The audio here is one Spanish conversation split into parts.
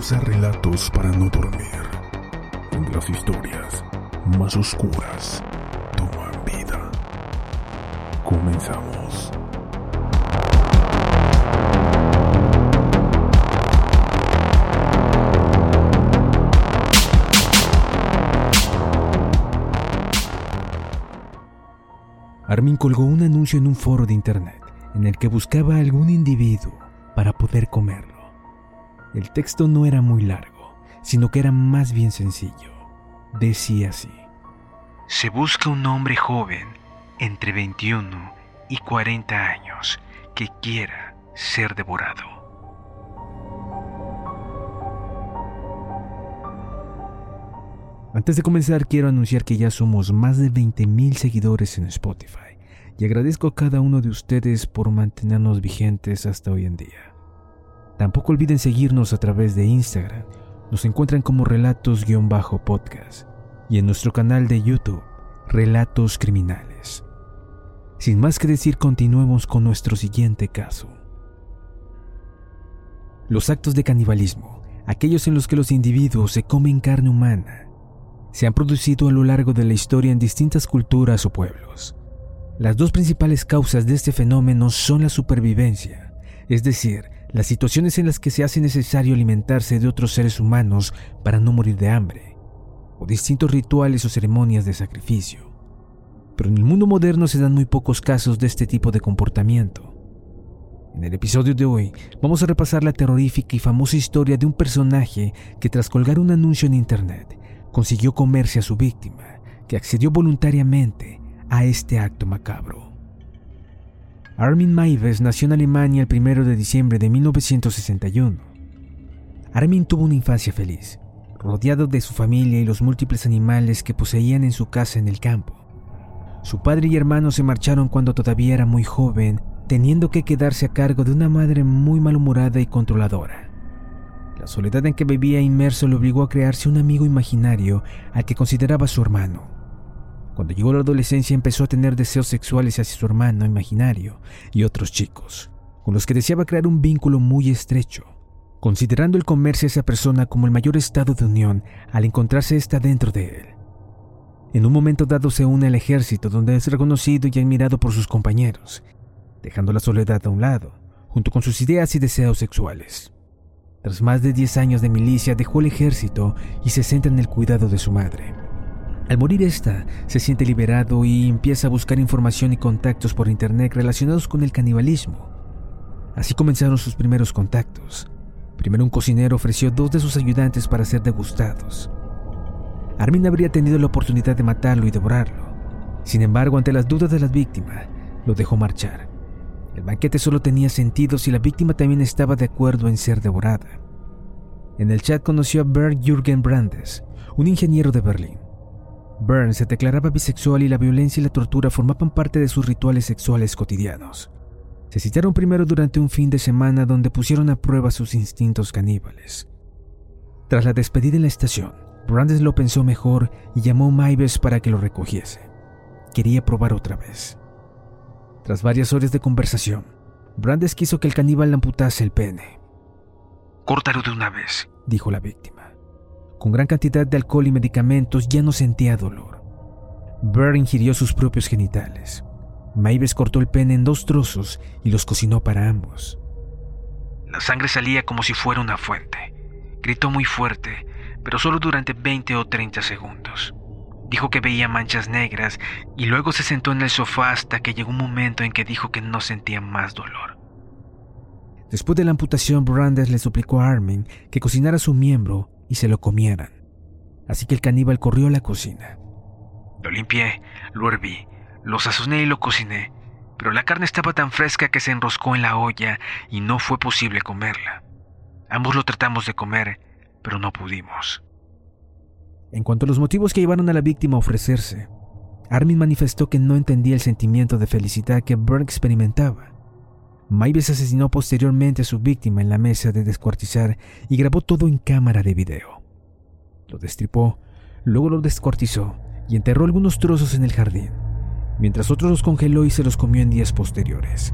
A Relatos para no dormir, donde las historias más oscuras toman vida. Comenzamos. Armin colgó un anuncio en un foro de internet en el que buscaba a algún individuo para poder comerlo. El texto no era muy largo, sino que era más bien sencillo. Decía así. Se busca un hombre joven entre 21 y 40 años que quiera ser devorado. Antes de comenzar quiero anunciar que ya somos más de 20.000 seguidores en Spotify y agradezco a cada uno de ustedes por mantenernos vigentes hasta hoy en día. Tampoco olviden seguirnos a través de Instagram, nos encuentran como relatos-podcast y en nuestro canal de YouTube, Relatos Criminales. Sin más que decir, continuemos con nuestro siguiente caso. Los actos de canibalismo, aquellos en los que los individuos se comen carne humana, se han producido a lo largo de la historia en distintas culturas o pueblos. Las dos principales causas de este fenómeno son la supervivencia, es decir, las situaciones en las que se hace necesario alimentarse de otros seres humanos para no morir de hambre, o distintos rituales o ceremonias de sacrificio. Pero en el mundo moderno se dan muy pocos casos de este tipo de comportamiento. En el episodio de hoy vamos a repasar la terrorífica y famosa historia de un personaje que tras colgar un anuncio en internet consiguió comerse a su víctima, que accedió voluntariamente a este acto macabro. Armin Maives nació en Alemania el 1 de diciembre de 1961. Armin tuvo una infancia feliz, rodeado de su familia y los múltiples animales que poseían en su casa en el campo. Su padre y hermano se marcharon cuando todavía era muy joven, teniendo que quedarse a cargo de una madre muy malhumorada y controladora. La soledad en que vivía inmerso le obligó a crearse un amigo imaginario al que consideraba su hermano. Cuando llegó la adolescencia empezó a tener deseos sexuales hacia su hermano imaginario y otros chicos, con los que deseaba crear un vínculo muy estrecho, considerando el comerse a esa persona como el mayor estado de unión al encontrarse ésta dentro de él. En un momento dado se une al ejército donde es reconocido y admirado por sus compañeros, dejando la soledad a un lado, junto con sus ideas y deseos sexuales. Tras más de 10 años de milicia dejó el ejército y se centra en el cuidado de su madre. Al morir esta, se siente liberado y empieza a buscar información y contactos por internet relacionados con el canibalismo. Así comenzaron sus primeros contactos. Primero un cocinero ofreció dos de sus ayudantes para ser degustados. Armin habría tenido la oportunidad de matarlo y devorarlo. Sin embargo, ante las dudas de la víctima, lo dejó marchar. El banquete solo tenía sentido si la víctima también estaba de acuerdo en ser devorada. En el chat conoció a Bernd Jürgen Brandes, un ingeniero de Berlín. Bernd se declaraba bisexual y la violencia y la tortura formaban parte de sus rituales sexuales cotidianos. Se citaron primero durante un fin de semana donde pusieron a prueba sus instintos caníbales. Tras la despedida en la estación, Brandes lo pensó mejor y llamó a Maives para que lo recogiese. Quería probar otra vez. Tras varias horas de conversación, Brandes quiso que el caníbal le amputase el pene. Córtalo de una vez, dijo la víctima. Con gran cantidad de alcohol y medicamentos ya no sentía dolor. Burr ingirió sus propios genitales. Maives cortó el pene en dos trozos y los cocinó para ambos. La sangre salía como si fuera una fuente. Gritó muy fuerte, pero solo durante 20 o 30 segundos. Dijo que veía manchas negras y luego se sentó en el sofá hasta que llegó un momento en que dijo que no sentía más dolor. Después de la amputación, Brandes le suplicó a Armin que cocinara su miembro y se lo comieran. Así que el caníbal corrió a la cocina. Lo limpié, lo herví, lo sazoné y lo cociné, pero la carne estaba tan fresca que se enroscó en la olla y no fue posible comerla. Ambos lo tratamos de comer, pero no pudimos. En cuanto a los motivos que llevaron a la víctima a ofrecerse, Armin manifestó que no entendía el sentimiento de felicidad que Berg experimentaba. Maives asesinó posteriormente a su víctima en la mesa de descuartizar y grabó todo en cámara de video. Lo destripó, luego lo descuartizó y enterró algunos trozos en el jardín, mientras otros los congeló y se los comió en días posteriores.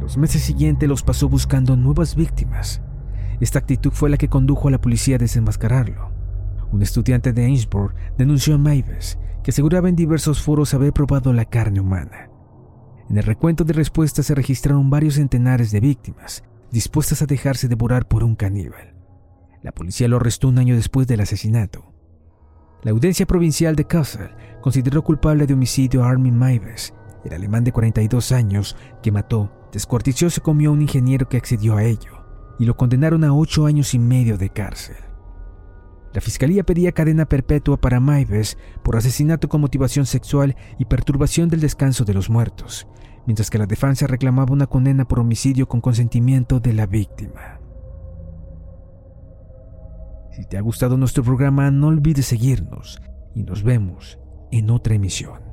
Los meses siguientes los pasó buscando nuevas víctimas. Esta actitud fue la que condujo a la policía a desenmascararlo. Un estudiante de Innsbruck denunció a Maives, que aseguraba en diversos foros haber probado la carne humana. En el recuento de respuestas se registraron varios centenares de víctimas, dispuestas a dejarse devorar por un caníbal. La policía lo arrestó un año después del asesinato. La audiencia provincial de Kassel consideró culpable de homicidio a Armin Maives, el alemán de 42 años que mató, descuartizó y se comió a un ingeniero que accedió a ello, y lo condenaron a ocho años y medio de cárcel. La fiscalía pedía cadena perpetua para Maives por asesinato con motivación sexual y perturbación del descanso de los muertos, mientras que la defensa reclamaba una condena por homicidio con consentimiento de la víctima. Si te ha gustado nuestro programa, no olvides seguirnos y nos vemos en otra emisión.